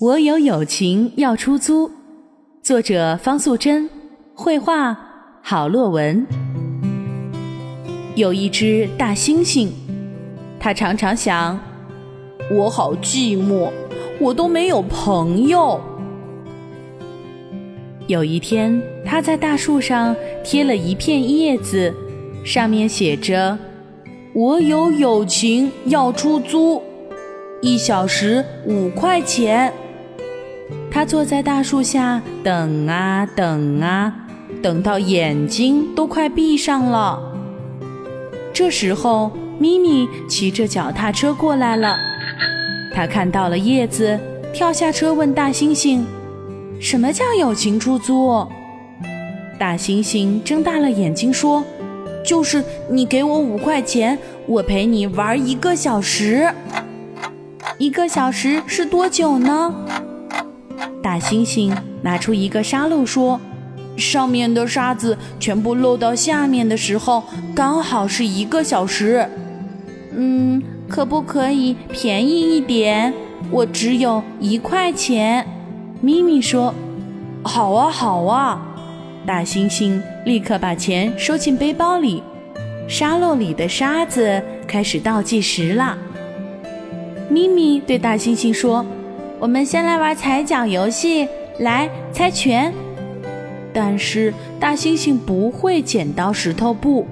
我有友情要出租，作者方素珍，绘画郝洛文。有一只大猩猩，它常常想：我好寂寞，我都没有朋友。有一天，它在大树上贴了一片叶子，上面写着：“我有友情要出租，一小时五块钱。”他坐在大树下等啊等啊，等到眼睛都快闭上了。这时候，咪咪骑着脚踏车过来了。他看到了叶子，跳下车问大猩猩：“什么叫友情出租？”大猩猩睁大了眼睛说：“就是你给我五块钱，我陪你玩一个小时。一个小时是多久呢？”大猩猩拿出一个沙漏说：“上面的沙子全部漏到下面的时候，刚好是一个小时。嗯，可不可以便宜一点？我只有一块钱。”咪咪说：“好啊，好啊。”大猩猩立刻把钱收进背包里，沙漏里的沙子开始倒计时了。咪咪对大猩猩说。我们先来玩踩脚游戏，来猜拳。但是大猩猩不会剪刀石头布。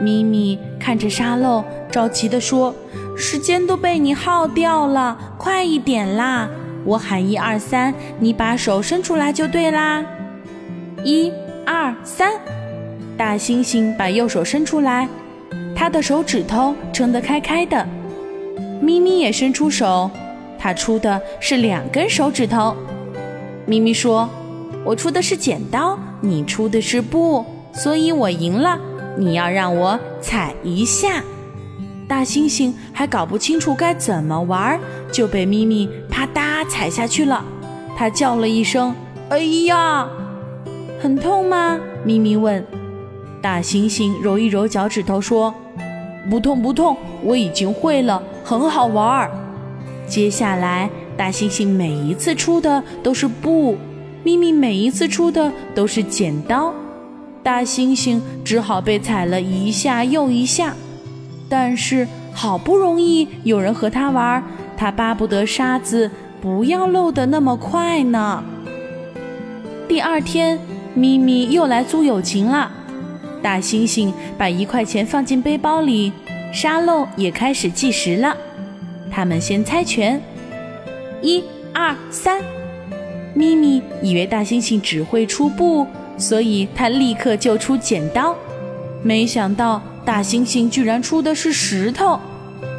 咪咪看着沙漏，着急地说：“时间都被你耗掉了，快一点啦！我喊一二三，你把手伸出来就对啦。一二三，大猩猩把右手伸出来，他的手指头撑得开开的。咪咪也伸出手。”他出的是两根手指头，咪咪说：“我出的是剪刀，你出的是布，所以我赢了。你要让我踩一下。”大猩猩还搞不清楚该怎么玩，就被咪咪啪嗒踩下去了。他叫了一声：“哎呀，很痛吗？”咪咪问。大猩猩揉一揉脚趾头说：“不痛不痛，我已经会了，很好玩。”接下来，大猩猩每一次出的都是布，咪咪每一次出的都是剪刀，大猩猩只好被踩了一下又一下。但是好不容易有人和他玩，他巴不得沙子不要漏得那么快呢。第二天，咪咪又来租友情了，大猩猩把一块钱放进背包里，沙漏也开始计时了。他们先猜拳，一、二、三。咪咪以为大猩猩只会出布，所以他立刻就出剪刀。没想到大猩猩居然出的是石头，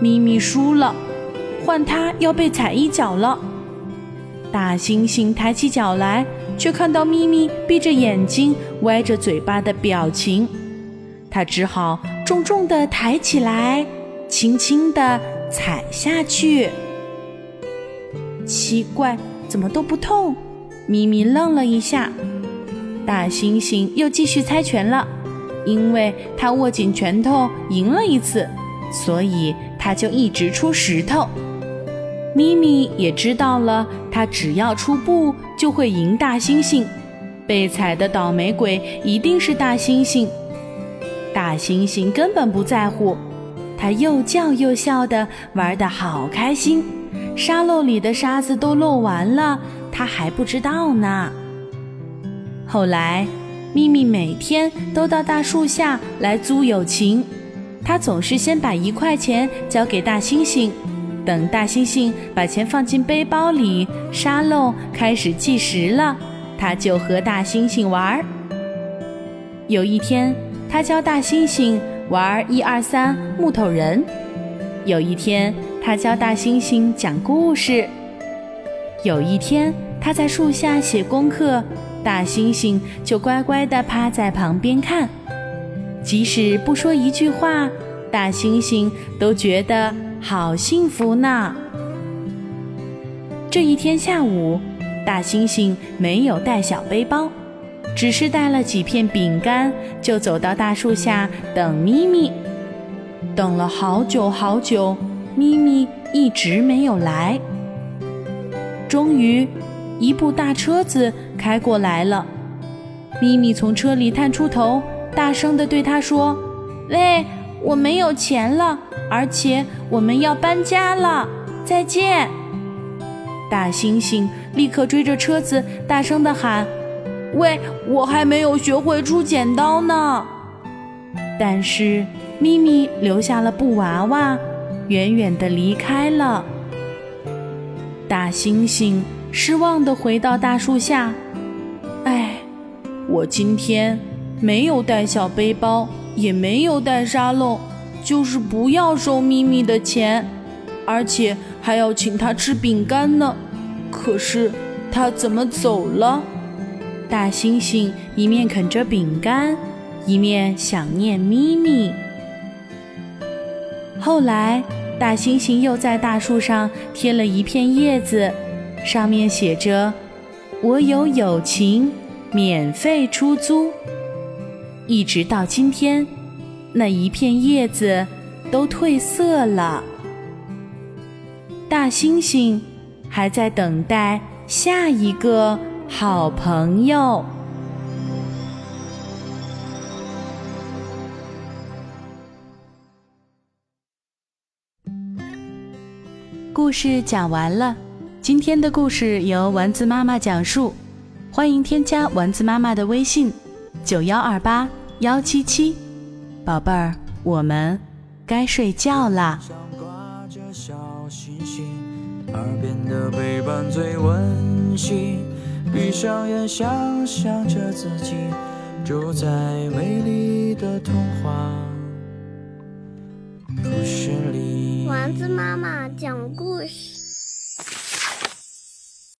咪咪输了，换他要被踩一脚了。大猩猩抬起脚来，却看到咪咪闭着眼睛、歪着嘴巴的表情，他只好重重地抬起来，轻轻地。踩下去，奇怪，怎么都不痛？咪咪愣了一下。大猩猩又继续猜拳了，因为他握紧拳头赢了一次，所以他就一直出石头。咪咪也知道了，他只要出布就会赢大猩猩，被踩的倒霉鬼一定是大猩猩。大猩猩根本不在乎。他又叫又笑的玩的好开心，沙漏里的沙子都漏完了，他还不知道呢。后来，咪咪每天都到大树下来租友情，他总是先把一块钱交给大猩猩，等大猩猩把钱放进背包里，沙漏开始计时了，他就和大猩猩玩。有一天，他教大猩猩。玩一二三木头人。有一天，他教大猩猩讲故事。有一天，他在树下写功课，大猩猩就乖乖地趴在旁边看，即使不说一句话，大猩猩都觉得好幸福呢。这一天下午，大猩猩没有带小背包，只是带了几片饼干，就走到大树下等咪咪。等了好久好久，咪咪一直没有来。终于，一部大车子开过来了。咪咪从车里探出头，大声地对他说：“喂，我没有钱了，而且我们要搬家了，再见。”大猩猩立刻追着车子，大声地喊：“喂，我还没有学会出剪刀呢。”但是。咪咪留下了布娃娃，远远地离开了。大猩猩失望地回到大树下，哎，我今天没有带小背包，也没有带沙漏，就是不要收咪咪的钱，而且还要请他吃饼干呢。可是他怎么走了？大猩猩一面啃着饼干，一面想念咪咪。后来，大猩猩又在大树上贴了一片叶子，上面写着：“我有友情，免费出租。”一直到今天，那一片叶子都褪色了。大猩猩还在等待下一个好朋友。故事讲完了，今天的故事由丸子妈妈讲述，欢迎添加丸子妈妈的微信：九幺二八幺七七，宝贝儿，我们该睡觉啦。耳边的陪伴最温馨，闭上眼想象着自己住在美丽的童话故事里。丸子妈妈讲故事。